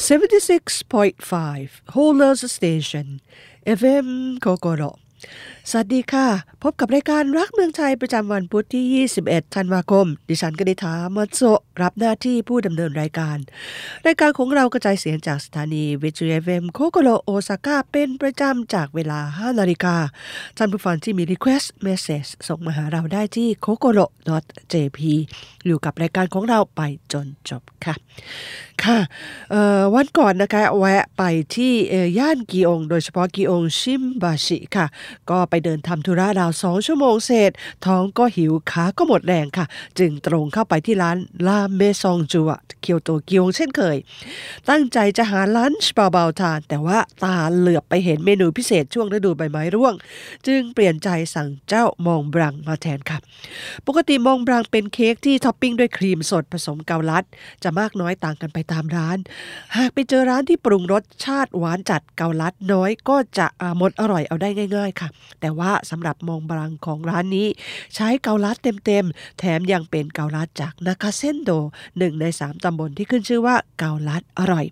76.5 Holders Station FM โกโกโรสวัสดีค่ะ พบกับรายการรักเมืองไทยประจำวันพุธที่ 21 ธันวาคม ดิฉันกนิษฐามาโซรับหน้าที่ผู้ดำเนินรายการ รายการของเรากระจายเสียงจากสถานีวิทยุเอมโคโกโรโอซาก้าเป็นประจำจากเวลา 5 นาฬิกาท่านผู้ฟังที่มี Request Message ส่งมาหาเราได้ที่ k o k o r o jp อยู่กับรายการของเราไปจนจบค่ะ ค่ะวันก่อนนะคะแวะไปที่ย่านกีอง โดยเฉพาะกีองชิมบาชิค่ะ ก็ไปเดินทำธุระราวสองชั่วโมงเศษ ท้องก็หิวขาก็หมดแรงค่ะ จึงตรงเข้าไปที่ร้านลาเมซองจูอะเคียวโตกีองเช่นเคย ตั้งใจจะหาลันช์เบาๆทาน แต่ว่าตาเหลือบไปเห็นเมนูพิเศษช่วงฤดูใบไม้ร่วง จึงเปลี่ยนใจสั่งเจ้ามองบรังมาแทนค่ะ ปกติมองบรังเป็นเค้กที่ท็อปปิ้งด้วยครีมสดผสมเกาลัด จะมากน้อยต่างกันไปตามร้าน หากไปเจอร้านที่ปรุงรสชาติหวานจัดเกาลัดน้อยก็จะหมดอร่อยเอาได้ง่าย ๆ ค่ะ แต่ว่าสำหรับมองบรังของร้านนี้ ใช้เกาลัดเต็มๆ แถมยังเป็นเกาลัดจากนาคาเซนโดหนึ่งในสามตำบลที่ขึ้นชื่อว่าเกาลัดอร่อย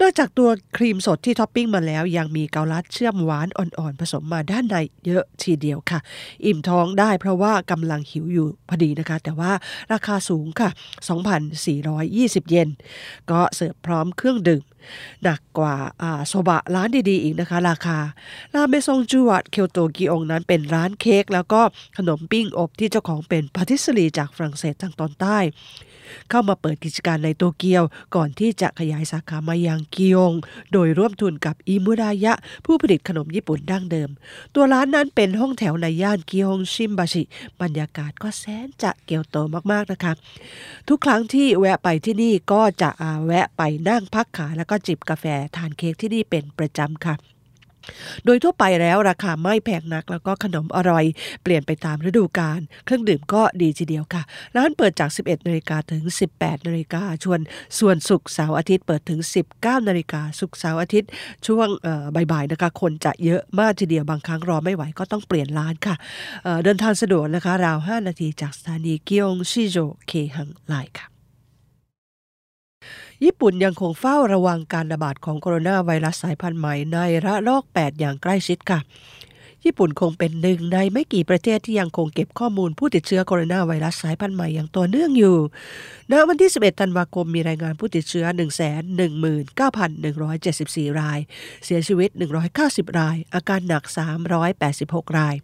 นอกจากตัวครีมสดที่ท็อปปิ้งมาแล้วยังมีเกาลัดเชื่อมหวานอ่อนๆ ผสมมาด้านในเยอะทีเดียวค่ะ อิ่มท้องได้เพราะว่ากำลังหิวอยู่พอดีนะคะ แต่ว่าราคาสูงค่ะ 2,420 เยน ก็เสิร์ฟพร้อมเครื่องดื่ม หนักกว่าโซบะร้านดีๆอีกนะคะ ราคาลาเมซงจูวัดเคียวโตกิองนั้นเป็นร้านเค้กแล้วก็ขนมปิ้งอบที่เจ้าของเป็นพาทิสรีจากฝรั่งเศสทางตอนใต้ เข้ามาเปิดกิจการในโตเกียวก่อนที่จะขยายสาขามายังกิยง โดยร่วมทุนกับอิมุรายะ ผู้ผลิตขนมญี่ปุ่นดั้งเดิม ตัวร้านนั้นเป็นห้องแถวในย่านกิยงชิมบาชิบรรยากาศก็แสนจะเกียวโตมากๆนะคะ ทุกครั้งที่แวะไปที่นี่ก็จะแวะไปนั่งพักขาแล้วก็จิบกาแฟทานเค้กที่นี่เป็นประจำค่ะโดยทั่วไปแล้วราคาไม่แพงนักแล้วก็ขนมอร่อย เปลี่ยนไปตามฤดูกาลเครื่องดื่มก็ดีทีเดียวค่ะ ร้านเปิดจาก 11นาฬิกาถึง 18นาฬิกาชวนส่วนศุกร์เสาร์อาทิตย์เปิดถึง 19นาฬิกาศุกร์เสาร์อาทิตย์ ช่วงบ่ายๆนะคะคนจะเยอะมากทีเดียวบางครั้งรอไม่ไหวก็ต้องเปลี่ยนร้านค่ะเเดินทางสะดวกนะคะราว 5 นาทีจากสถานีกิยงชิโจเคหังไลค่ะ ญี่ปุ่นยังคงเฝ้าระวังการระบาดของโคโรนาไวรัสสายพันธุ์ใหม่ในระลอก 8 อย่างใกล้ชิดค่ะ ญี่ปุ่นคงเป็นหนึ่งในไม่กี่ประเทศที่ยังคงเก็บข้อมูลผู้ติดเชื้อโคโรนาไวรัสสายพันธุ์ใหม่อย่างต่อเนื่องอยู่ ณ วันที่ 11 ธันวาคมมีรายงานผู้ติดเชื้อ 119,174 ราย เสียชีวิต 190 ราย อาการหนัก 386 ราย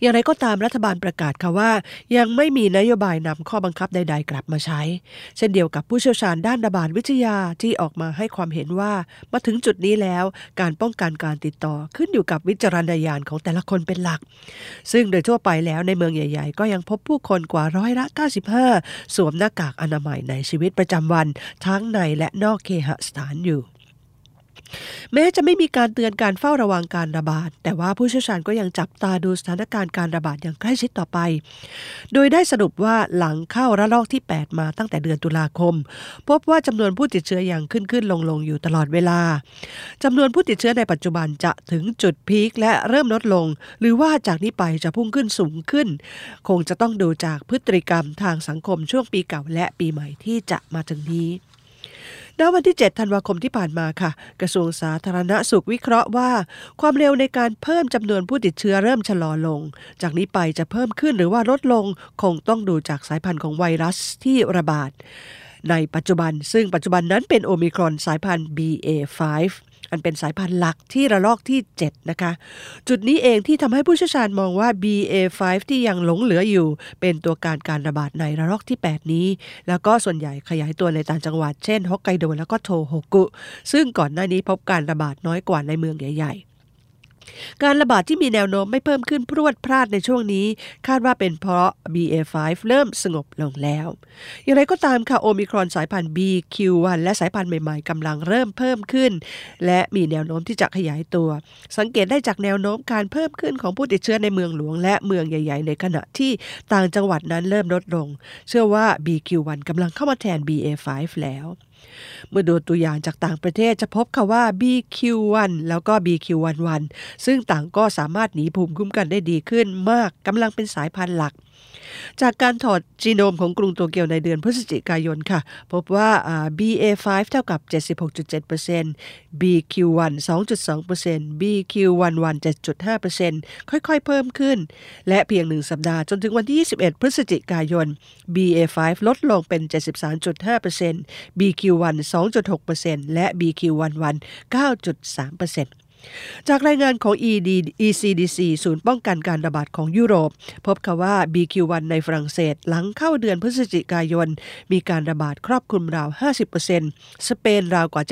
อย่างไรก็ตามรัฐบาลประกาศค่ะว่า ยังไม่มีนโยบายนำข้อบังคับใด ๆ กลับมาใช้ เช่นเดียวกับผู้เชี่ยวชาญด้านระบาดวิทยาที่ออกมาให้ความเห็นว่ามาถึงจุดนี้แล้วการป้องกันการติดต่อขึ้นอยู่กับวิจารณญาณของแต่ละคนเป็นหลัก ซึ่งโดยทั่วไปแล้วในเมืองใหญ่ ๆ ก็ยังพบผู้คนกว่าร้อยละ 95 สวมหน้ากากอนามัยในชีวิตประจำวัน ทั้งในและนอกเคหสถานอยู่ แม้จะไม่มีการเตือนการเฝ้าระวังการระบาด แต่ว่าผู้เชี่ยวชาญก็ยังจับตาดูสถานการณ์การระบาดอย่างใกล้ชิดต่อไป โดยได้สรุปว่าหลังเข้าระลอกที่ 8 มาตั้งแต่เดือนตุลาคม พบว่าจำนวนผู้ติดเชื้ออย่างขึ้นขึ้นลงลงอยู่ตลอดเวลาจำนวนผู้ติดเชื้อในปัจจุบันจะถึงจุดพีคและเริ่มลดลง หรือว่าจากนี้ไปจะพุ่งขึ้นสูงขึ้น คงจะต้องดูจากพฤติกรรมทางสังคมช่วงปีเก่าและปีใหม่ที่จะมาถึงนี้ ณวันที่ 7 ธันวาคมที่ผ่านมาค่ะ กระทรวงสาธารณสุขวิเคราะห์ว่า ความเร็วในการเพิ่มจำนวนผู้ติดเชื้อเริ่มชะลอลง จากนี้ไปจะเพิ่มขึ้นหรือว่าลดลงคงต้องดูจากสายพันธุ์ของไวรัสที่ระบาด ในปัจจุบันซึ่งปัจจุบันนั้นเป็นโอมิครอนสายพันธุ์ BA5 อันเป็นสายพันธุ์หลักที่ระลอกที่ 7 นะคะ จุดนี้เองที่ทำให้ผู้เชี่ยวชาญมองว่า BA5 ที่ยังหลงเหลืออยู่ เป็นตัวการการระบาดในระลอกที่ 8 นี้ แล้วก็ส่วนใหญ่ขยายตัวในต่างจังหวัด เช่นฮอกไกโดแล้วก็โทโฮกุ ซึ่งก่อนหน้านี้พบการระบาดน้อยกว่าในเมืองใหญ่ๆ การระบาดที่มีแนวโน้มไม่เพิ่มขึ้นพรวดพลาดในช่วงนี้ คาดว่าเป็นเพราะ BA5 เริ่มสงบลงแล้ว อย่างไรก็ตามค่ะโอมิครอนสายพันธุ์ BQ1 และสายพันธุ์ใหม่ๆกำลังเริ่มเพิ่มขึ้น และมีแนวโน้มที่จะขยายตัว สังเกตได้จากแนวโน้มการเพิ่มขึ้นของผู้ติดเชื้อในเมืองหลวง และเมืองใหญ่ ๆ ในขณะที่ต่างจังหวัดนั้นเริ่มลดลง เชื่อว่า BQ1 กำลังเข้ามาแทน BA5 แล้ว เมื่อดูตัวอย่างจากต่างประเทศจะพบค่ะว่า BQ1 แล้วก็ BQ11 ซึ่งต่างก็สามารถหนีภูมิคุ้มกันได้ดีขึ้นมากกำลังเป็นสายพันธุ์หลัก จากการถอดจีโนมของกรุงโตเกียวในเดือนพฤศจิกายนค่ะ พบว่า BA5 เท่ากับ 76.7% BQ1 2.2% BQ11 7.5%ค่อยๆเพิ่มขึ้น และเพียงหนึ่งสัปดาห์จนถึงวันที่ 21 พฤศจิกายน BA5 ลดลงเป็น 73.5% BQ1 2.6%และ BQ11 9.3% จากรายงานของ ED ECDC ศูนย์ป้องกันการระบาดของยุโรป พบค่ะว่า BQ1 ในฝรั่งเศส หลังเข้าเดือนพฤศจิกายน มีการระบาดครอบคลุมราว 50%สเปนราวกว่า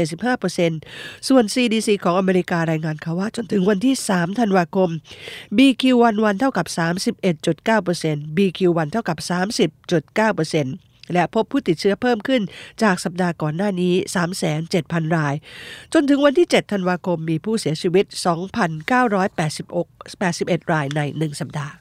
75%ส่วน CDC ของอเมริการายงานค่ะว่าจนถึงวันที่ 3 ธันวาคม BQ11 เท่ากับ 31.9% BQ1 เท่ากับ 30.9% และพบผู้ติดเชื้อเพิ่มขึ้นจากสัปดาห์ก่อนหน้านี้ 3,700 ราย จนถึงวันที่ 7 ธันวาคมมีผู้เสียชีวิต 2,981 รายใน 1 สัปดาห์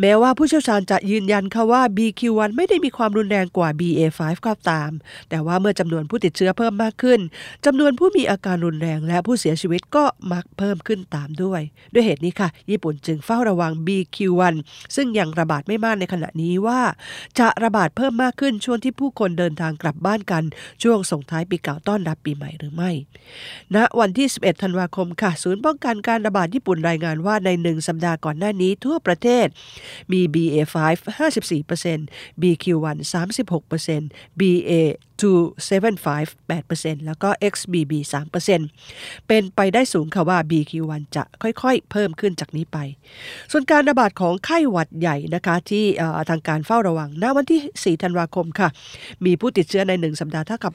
แม้ว่าผู้เชี่ยวชาญจะยืนยันค่ะว่า BQ1 ไม่ได้มีความรุนแรงกว่า BA5 ก็ตาม แต่ว่าเมื่อจำนวนผู้ติดเชื้อเพิ่มมากขึ้นจำนวนผู้มีอาการรุนแรงและผู้เสียชีวิตก็มักเพิ่มขึ้นตามด้วย ด้วยเหตุนี้ค่ะ ญี่ปุ่นจึงเฝ้าระวัง BQ1 ซึ่งยังระบาดไม่มากในขณะนี้ว่า จะระบาดเพิ่มมากขึ้นช่วงที่ผู้คนเดินทางกลับบ้านกัน ช่วงส่งท้ายปีเก่าต้อนรับปีใหม่หรือไม่ณวันที่ 11 ธันวาคมค่ะ ศูนย์ป้องกันการระบาดญี่ปุ่นรายงานว่าในหนึ่งสัปดาห์ก่อนหน้านี้ทั่วประเทศศ มี BA5 54% BQ1 36% BA 275 8%แล้วก็ XBB 3%เป็นไปได้สูงค่ะว่า BQ1 จะค่อยๆ เพิ่มขึ้นจากนี้ไป ส่วนการระบาดของไข้หวัดใหญ่นะคะที่ทางการเฝ้าระวังณวันที่ 4 ธันวาคมค่ะ มีผู้ติดเชื้อใน 1 สัปดาห์เท่ากับ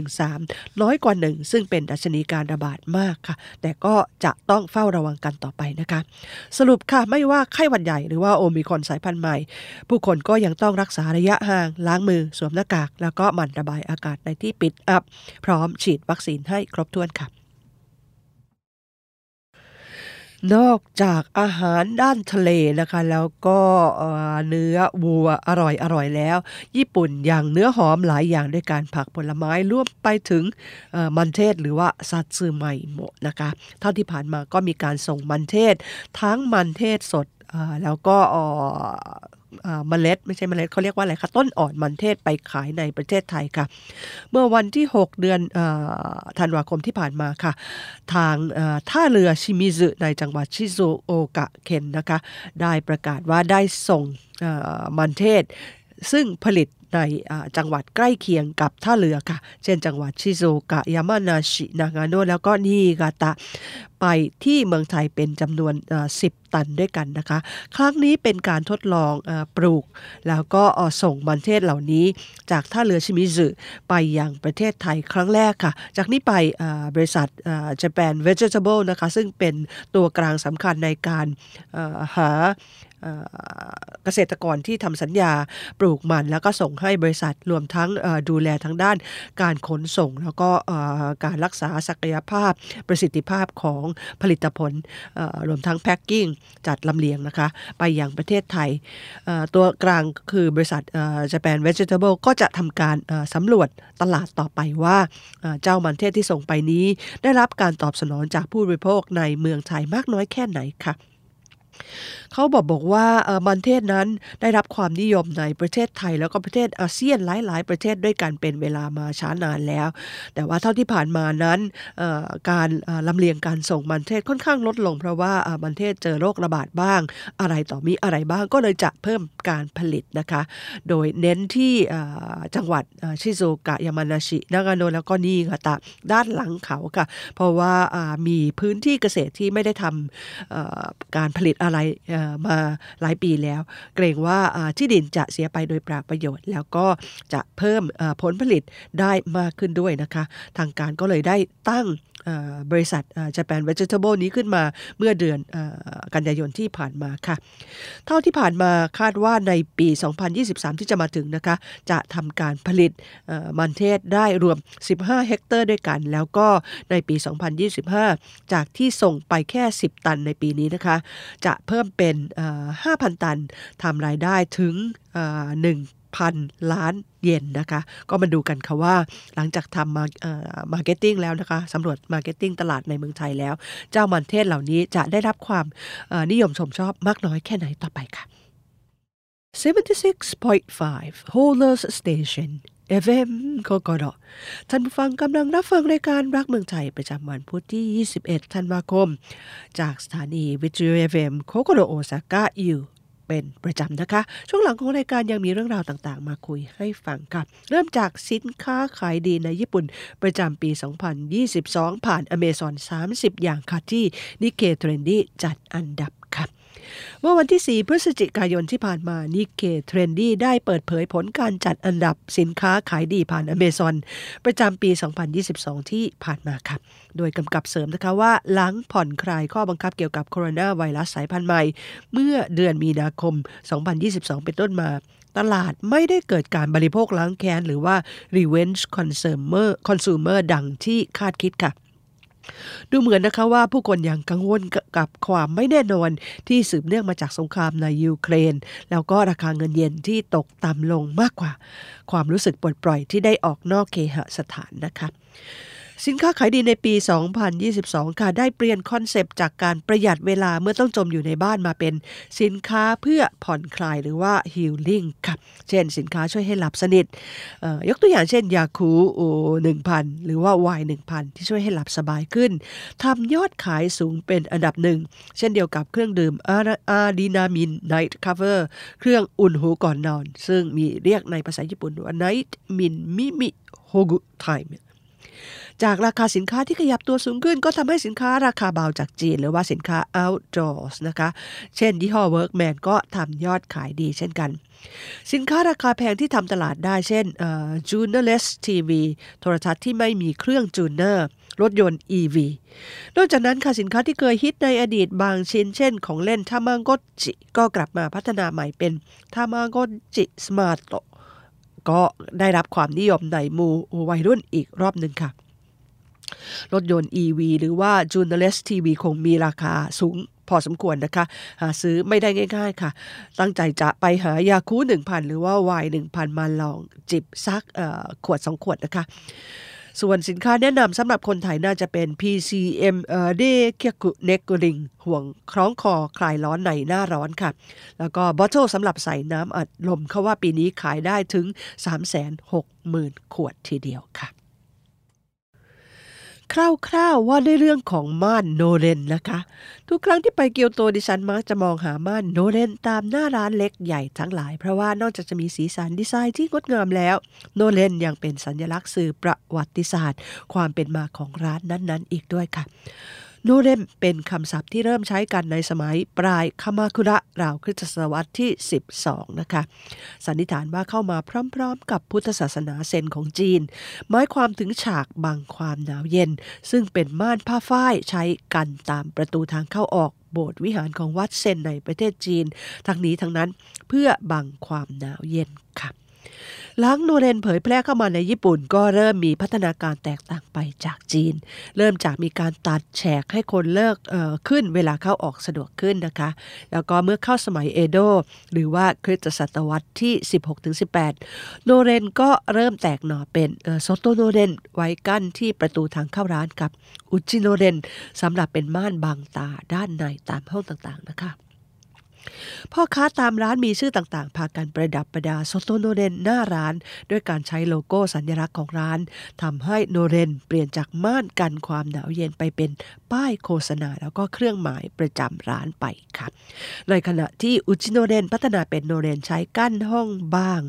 0.13 น้อยกว่า 1 ซึ่งเป็นดัชนีการระบาดมากค่ะ แต่ก็จะต้องเฝ้าระวังกันต่อไปนะคะ สรุปค่ะไม่ว่าไข้หวัดใหญ่หรือว่าโอมิคอนสายพันธุ์ใหม่ ผู้คนก็ยังต้องรักษาระยะห่างล้างมือสวมหน้ากาก แล้วก็มันระบายอากาศในที่ปิดอับ พร้อมฉีดวัคซีนให้ครบถ้วนค่ะนอกจากอาหารด้านทะเลนะคะ แล้วก็เนื้อวัวอร่อยอร่อยแล้ว ญี่ปุ่นอย่างเนื้อหอมหลายอย่างด้วยการผักผลไม้ร่วมไปถึงมันเทศหรือว่าซัตสึไมโมะนะคะเท่าที่ผ่านมาก็มีการส่งมันเทศ ทั้งมันเทศสดแล้วก็ เมล็ด ไม่ใช่เมล็ดเขาเรียกว่าอะไรคะต้นอ่อนมันเทศไปขายในประเทศไทยค่ะ เมื่อวันที่ 6 เดือนธันวาคมที่ผ่านมาค่ะ ทางท่าเรือชิมิซึในจังหวัดชิซูโอกะเคนนะคะ ได้ประกาศว่าได้ส่งมันเทศ ซึ่งผลิตในจังหวัดใกล้เคียงกับท่าเรือค่ะ เช่นจังหวัดชิโซกะยามานาชินางาโนแล้วก็นิกาตะ ไปที่เมืองไทยเป็นจำนวน 10 ตันด้วยกันนะคะ ครั้งนี้เป็นการทดลองปลูก แล้วก็ส่งมันเทศเหล่านี้จากท่าเรือชิมิซึไปยังประเทศไทยครั้งแรกค่ะ จากนี้ไปบริษัท Japan Vegetable นะคะ ซึ่งเป็นตัวกลางสำคัญในการหา เกษตรกรที่ทำสัญญาปลูกมัน แล้วก็ส่งให้บริษัทรวมทั้งดูแลทั้งด้านการขนส่ง แล้วก็การรักษาศักยภาพประสิทธิภาพของผลิตผลรวมทั้งแพ็คกิ้งจัดลำเลียงนะคะไปยังประเทศไทย ตัวกลางคือบริษัท Japan Vegetable ก็จะทำการสำรวจตลาดต่อไปว่าเจ้ามันเทศที่ส่งไปนี้ ได้รับการตอบสนองจากผู้บริโภคในเมืองไทยมากน้อยแค่ไหนค่ะ เขาบอกบอกว่ามันเทศนั้นได้รับความนิยมในประเทศไทย แล้วก็ประเทศอาเซียนหลาย ๆ ประเทศด้วยกันเป็นเวลามาช้านานแล้ว แต่ว่าเท่าที่ผ่านมานั้นการลำเลียงการส่งมันเทศค่อนข้างลดลง เพราะว่ามันเทศเจอโรคระบาดบ้าง อะไรต่อมีอะไรบ้างก็เลยจะเพิ่มการผลิตนะคะ โดยเน้นที่จังหวัดชิโซกะยามานาชินากาโนแล้วก็นีกาตะด้านหลังเขาค่ะ เพราะว่ามีพื้นที่เกษตรที่ไม่ได้ทำการผลิตอะไรมาหลายปีแล้ว เกรงว่าที่ดินจะเสียไปโดยปราประโยชน์ แล้วก็จะเพิ่มผลผลิตได้มากขึ้นด้วยนะคะ ทางการก็เลยได้ตั้งบริษัท Japan Vegetable นี้ขึ้นมาเมื่อเดือนกันยายนที่ผ่านมาค่ะ เท่าที่ผ่านมาคาดว่าในปี 2023 ที่จะมาถึงนะคะ จะทำการผลิตมันเทศได้รวม 15 เฮกเตอร์ด้วยกัน แล้วก็ในปี 2025 จากที่ส่งไปแค่ 10 ตันในปีนี้นะคะ จะเพิ่มเป็น5,000 ตันทำรายได้ถึง1 6,000 ล้านเยนนะคะ ก็มาดูกันค่ะว่าหลังจากทำมา marketing แล้วนะคะสำรวจ marketing ตลาดในเมืองไทยแล้ว เจ้ามันเทศเหล่านี้จะได้รับความนิยมชมชอบมากน้อยแค่ไหนต่อไปค่ะ76.5 Holders Station FM โคโกโดท่านผู้ฟังกำลังรับฟังรายการรักเมืองไทยประจำวันพุธที่ 21 ธันวาคม จากสถานีวิทยุ FM โคโกโดโอซาก้าอยู่เป็นประจำนะคะ ช่วงหลังของรายการยังมีเรื่องราวต่างๆ มาคุยให้ฟังค่ะเริ่มจากสินค้าขายดีในญี่ปุ่น ประจำปี 2022 ผ่านอเมซอน30 อย่างค่ะที่ Nikkei Trendy จัดอันดับ เมื่อวันที่ 4 พฤศจิกายนที่ผ่านมา Nikkei Trendy ได้เปิดเผยผลการจัดอันดับสินค้าขายดีผ่านอเมซอนประจำปี 2022 ที่ผ่านมาครับโดยกำกับเสริมนะคะว่าหลังผ่อนคลายข้อบังคับเกี่ยวกับโคโรนาไวรัสสายพันธุ์ใหม่ เมื่อเดือนมีนาคม 2022 เป็นต้นมาตลาดไม่ได้เกิดการบริโภคล้างแค้น หรือว่า revenge consumer consumer ดังที่คาดคิดค่ะ ดูเหมือนนะคะว่าผู้คนยังกังวลกับความไม่แน่นอนที่สืบเนื่องมาจากสงครามในยูเครน แล้วก็ราคาเงินเยนที่ตกต่ำลงมากกว่า ความรู้สึกปลดปล่อยที่ได้ออกนอกเคหสถานนะคะ สินค้าขายดีในปี 2022 ค่ะ ได้เปลี่ยนคอนเซปต์จากการประหยัดเวลาเมื่อต้องจมอยู่ในบ้านมาเป็นสินค้าเพื่อผ่อนคลายหรือว่า healing ค่ะ เช่นสินค้าช่วยให้หลับสนิท ยกตัวอย่างเช่นยาคูลท์ 1,000 หรือว่า Y1,000 ที่ช่วยให้หลับสบายขึ้น ทำยอดขายสูงเป็นอันดับหนึ่ง เช่นเดียวกับเครื่องดื่ม Alinamin Night Recoverเครื่องอุ่นหูก่อนนอน ซึ่งมีเรียกในภาษาญี่ปุ่นว่าไนท์มินมิมิโฮกุไทม์ จากราคาสินค้าที่ขยับตัวสูงขึ้น ก็ทำให้สินค้าราคาเบาจากจีน หรือว่าสินค้า outdoors นะคะ เช่นยี่ห้อ Workman ก็ทำยอดขายดีเช่นกัน สินค้าราคาแพงที่ทำตลาดได้เช่น j u n e r l e s s TV โทรทัศน์ที่ไม่มีเครื่อง tuner รถยนต์ EV นอกจากนั้นค่ะสินค้าที่เคยฮิตในอดีตบางชิ้นเช่นของเล่นทามาก็อตจิก็กลับมาพัฒนาใหม่เป็นทามากดจิสมาร์ตก็ได้รับความนิยมในหมู่วัยรุ่นอีกรอบหนึ่งค่ะ รถยนต์ EV หรือว่า j u n e l e s TV คงมีราคาสูงพอสมควรนะคะ หาซื้อไม่ได้ง่ายๆค่ะ ตั้งใจจะไปหายาคู1,000 หรือว่าวาย1,000 มาลองจิบซักขวด 2 ขวดนะคะ ส่วนสินค้าแนะนำสำหรับคนไทยน่าจะเป็น PCM เเดเคียกุเนกริงห่วงคล้องคอคลายร้อนในหน้าร้อนค่ะ แล้วก็ bottle สำหรับใส่น้ำอัดลมเขาว่าปีนี้ขายได้ถึง 360,000 ขวดทีเดียวค่ะ คร่าวๆว่าด้วยเรื่องของม่านโนเรนนะคะ ทุกครั้งที่ไปเกียวโตดิฉันมักจะมองหาม่านโนเรนตามหน้าร้านเล็กใหญ่ทั้งหลาย เพราะว่านอกจากจะมีสีสันดีไซน์ที่งดงามแล้ว โนเรนยังเป็นสัญลักษณ์สื่อประวัติศาสตร์ ความเป็นมาของร้านนั้นๆ อีกด้วยค่ะ นเรมเป็นคำศัพท์ที่เริ่มใช้กันในสมัยปลายคามาคุระราวคริสตศตวรรษที่ 12 นะคะ สันนิษฐานว่าเข้ามาพร้อมๆ กับพุทธศาสนาเซนของจีน หมายความถึงฉากบังความหนาวเย็น ซึ่งเป็นม่านผ้าฝ้ายใช้กันตามประตูทางเข้าออกโบสถ์วิหารของวัดเซนในประเทศจีน ทั้งนี้ทั้งนั้นเพื่อบังความหนาวเย็นค่ะ หลังโนเรนเผยแพร่เข้ามาในญี่ปุ่น ก็เริ่มมีพัฒนาการแตกต่างไปจากจีน เริ่มจากมีการตัดแฉกให้คนเลิกขึ้นเวลาเข้าออกสะดวกขึ้นนะคะ แล้วก็เมื่อเข้าสมัยเอโดหรือว่าคริสตศตวรรษที่ 16-18 โนเรนก็เริ่มแตกหน่อเป็นโซโตโนเรนไว้กั้นที่ประตูทางเข้าร้านกับอุจิโนเรนสำหรับเป็นม่านบังตาด้านในตามห้องต่างๆนะคะ พ่อค้าตามร้านมีชื่อต่างๆ พากันประดับประดาโซโตโนเรนหน้าร้าน ด้วยการใช้โลโก้สัญลักษณ์ของร้านทำให้โนเรนเปลี่ยนจากม่านกันความหนาวเย็นไปเป็นป้ายโฆษณา แล้วก็เครื่องหมายประจำร้านไปครับในขณะที่อุจิโนเรนพัฒนาเป็นโนเรนใช้กั้นห้องบ้าง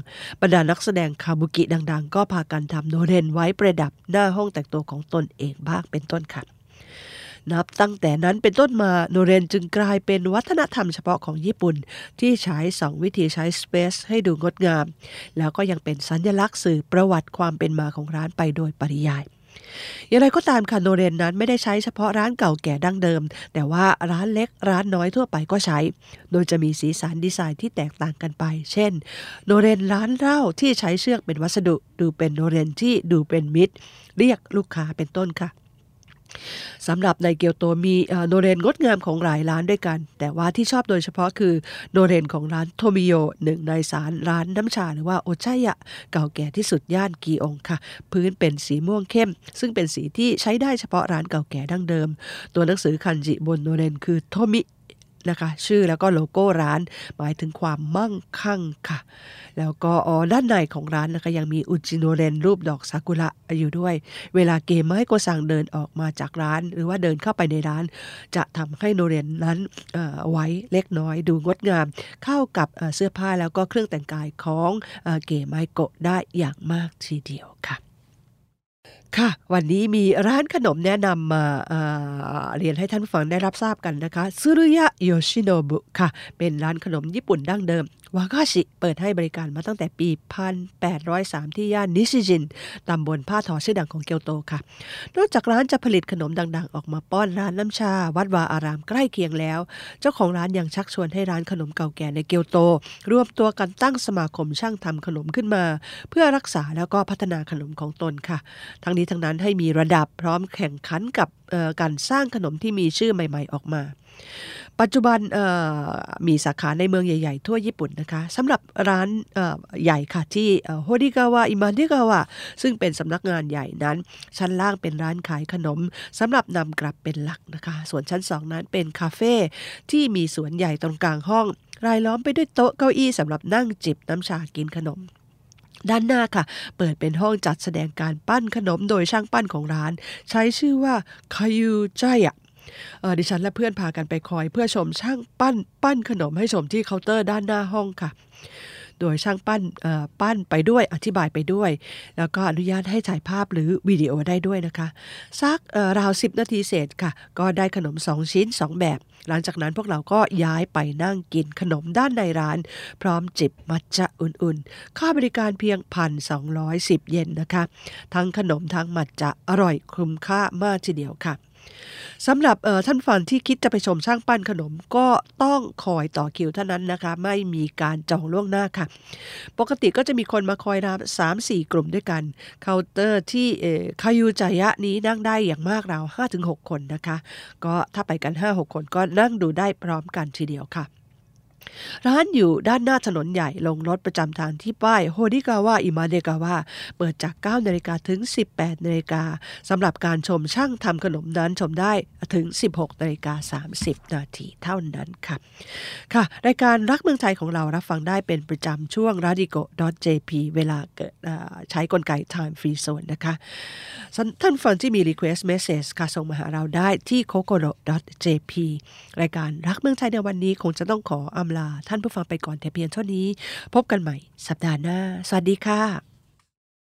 บรรดานักแสดงคาบุกิดัง ๆ ก็พากันทำโนเรนไว้ประดับหน้าห้องแต่งตัวของตนเองบ้างเป็นต้นครับ นับตั้งแต่นั้นเป็นต้นมาโนเรนจึงกลายเป็นวัฒนธรรมเฉพาะของญี่ปุ่น ที่ใช้สองวิธีใช้สเปซให้ดูงดงาม แล้วก็ยังเป็นสัญลักษณ์สื่อประวัติความเป็นมาของร้านไปโดยปริยายอย่างไรก็ตามค่ะโนเรนนั้นไม่ได้ใช้เฉพาะร้านเก่าแก่ดั้งเดิม แต่ว่าร้านเล็กร้านน้อยทั่วไปก็ใช้ โดยจะมีสีสันดีไซน์ที่แตกต่างกันไป เช่น โนเรนร้านเหล้าที่ใช้เชือกเป็นวัสดุ ดูเป็นโนเรนที่ดูเป็นมิตร เรียกลูกค้าเป็นต้นค่ะ สำหรับในเกียวโตมีโนเรนงดงามของหลายร้านด้วยกัน แต่ว่าที่ชอบโดยเฉพาะคือโนเรนของร้านโทมิโยหนึ่งในสามร้านน้ำชาหรือว่าโอชายะเก่าแก่ที่สุดย่านกิออนค่ะ พื้นเป็นสีม่วงเข้ม ซึ่งเป็นสีที่ใช้ได้เฉพาะร้านเก่าแก่ดั้งเดิม ตัวหนังสือคันจิบนโนเรนคือโทมิ นะคะ ชื่อแล้วก็โลโก้ร้าน หมายถึงความมั่งคั่งค่ะ แล้วก็อ๋อด้านในของร้านนะคะยังมีอุจิโนเรนรูปดอกซากุระอยู่ด้วย เวลาเกมไม้โกสั่งเดินออกมาจากร้าน หรือว่าเดินเข้าไปในร้าน จะทำให้โนเรนนั้นไว้เล็กน้อยดูงดงาม เข้ากับเสื้อผ้าแล้วก็เครื่องแต่งกายของเกมไม้โกได้อย่างมากทีเดียวค่ะ ค่ะ วันนี้มีร้านขนมแนะนำมาเรียนให้ท่านผู้ฟังได้รับทราบกันนะคะซุรุยะโยชิโนบุค่ะ เป็นร้านขนมญี่ปุ่นดั้งเดิม วากาชิเปิดให้บริการมาตั้งแต่ปี 1803 ที่ย่านนิชิจิน ตำบลผ้าทอชื่อดังของเกียวโตค่ะ นอกจากร้านจะผลิตขนมดัง ๆ ออกมาป้อนร้านน้ำชา วัดวาอารามใกล้เคียงแล้ว เจ้าของร้านยังชักชวนให้ร้านขนมเก่าแก่ในเกียวโต รวมตัวกันตั้งสมาคมช่างทำขนมขึ้นมา เพื่อรักษาแล้วก็พัฒนาขนมของตนค่ะ ทั้งนี้ทั้งนั้นให้มีระดับพร้อมแข่งขันกับการสร้างขนมที่มีชื่อใหม่ ๆ ออกมา ปัจจุบันมีสาขาในเมืองใหญ่ ๆ ทั่วญี่ปุ่นนะคะสำหรับร้านใหญ่ค่ะที่โฮดิกาวะอิมาดิกาวะซึ่งเป็นสำนักงานใหญ่นั้น ชั้นล่างเป็นร้านขายขนมสำหรับนำกลับเป็นหลักนะคะ ส่วนชั้นสองนั้นเป็นคาเฟ่ที่มีสวนใหญ่ตรงกลางห้อง รายล้อมไปด้วยโต๊ะเก้าอี้สำหรับนั่งจิบน้ำชากินขนมด้านหน้าค่ะ เปิดเป็นห้องจัดแสดงการปั้นขนมโดยช่างปั้นของร้าน ใช้ชื่อว่าคายูจายะ ดิฉันและเพื่อนพากันไปคอย เพื่อชมช่างปั้นปั้นขนมให้ชมที่เคาน์เตอร์ด้านหน้าห้องค่ะ โดยช่างปั้นปั้นไปด้วยอธิบายไปด้วย แล้วก็อนุญาตให้ถ่ายภาพหรือวิดีโอได้ด้วยนะคะสักราวสิบนาทีเสร็จค่ะ ก็ได้ขนม 2 ชิ้น 2 แบบ หลังจากนั้นพวกเราก็ย้ายไปนั่งกินขนมด้านในร้าน พร้อมจิบมัทฉะอุ่นๆ ค่าบริการเพียงพันสองเยนนะคะ ทั้งขนมทั้งมัทฉะอร่อยคุ้มค่ามากทีเดียวค่ะ สำหรับท่านฟังที่คิดจะไปชมช่างปั้นขนมก็ต้องคอยต่อคิวเท่านั้นนะคะ ไม่มีการจองล่วงหน้าค่ะ ปกติก็จะมีคนมาคอยรับสามสี่กลุ่มด้วยกันเคาน์เตอร์ที่คายูจายะนี้นั่งได้อย่างมากราว5-6 คนนะคะ ก็ถ้าไปกัน 5-6 คนก็นั่งดูได้พร้อมกันทีเดียวค่ะ ร้านอยู่ด้านหน้าถนนใหญ่ลงรถประจำทางที่ป้ายโฮริกาวะอิมาเดกาวะเปิดจาก 9นาฬิกาถึง 18นาฬิกาสำหรับการชมช่างทำขนมนั้นชมได้ถึง 16นาฬิกา30 นาทีเท่านั้นค่ะ ค่ะ รายการรักเมืองไทยของเรารับฟังได้เป็นประจำช่วง radico.jp เวลาใช้กลไก time free zone นะคะ ท่านฟังที่มี request message ค่ะส่งมาหาเราได้ที่ kokoro.jp รายการรักเมืองไทยในวันนี้คงจะต้องขออำลาาท่านผู้ฟังไปก่อนแต่เพียงเท่านี้ พบกันใหม่สัปดาห์หน้า สวัสดีค่ะ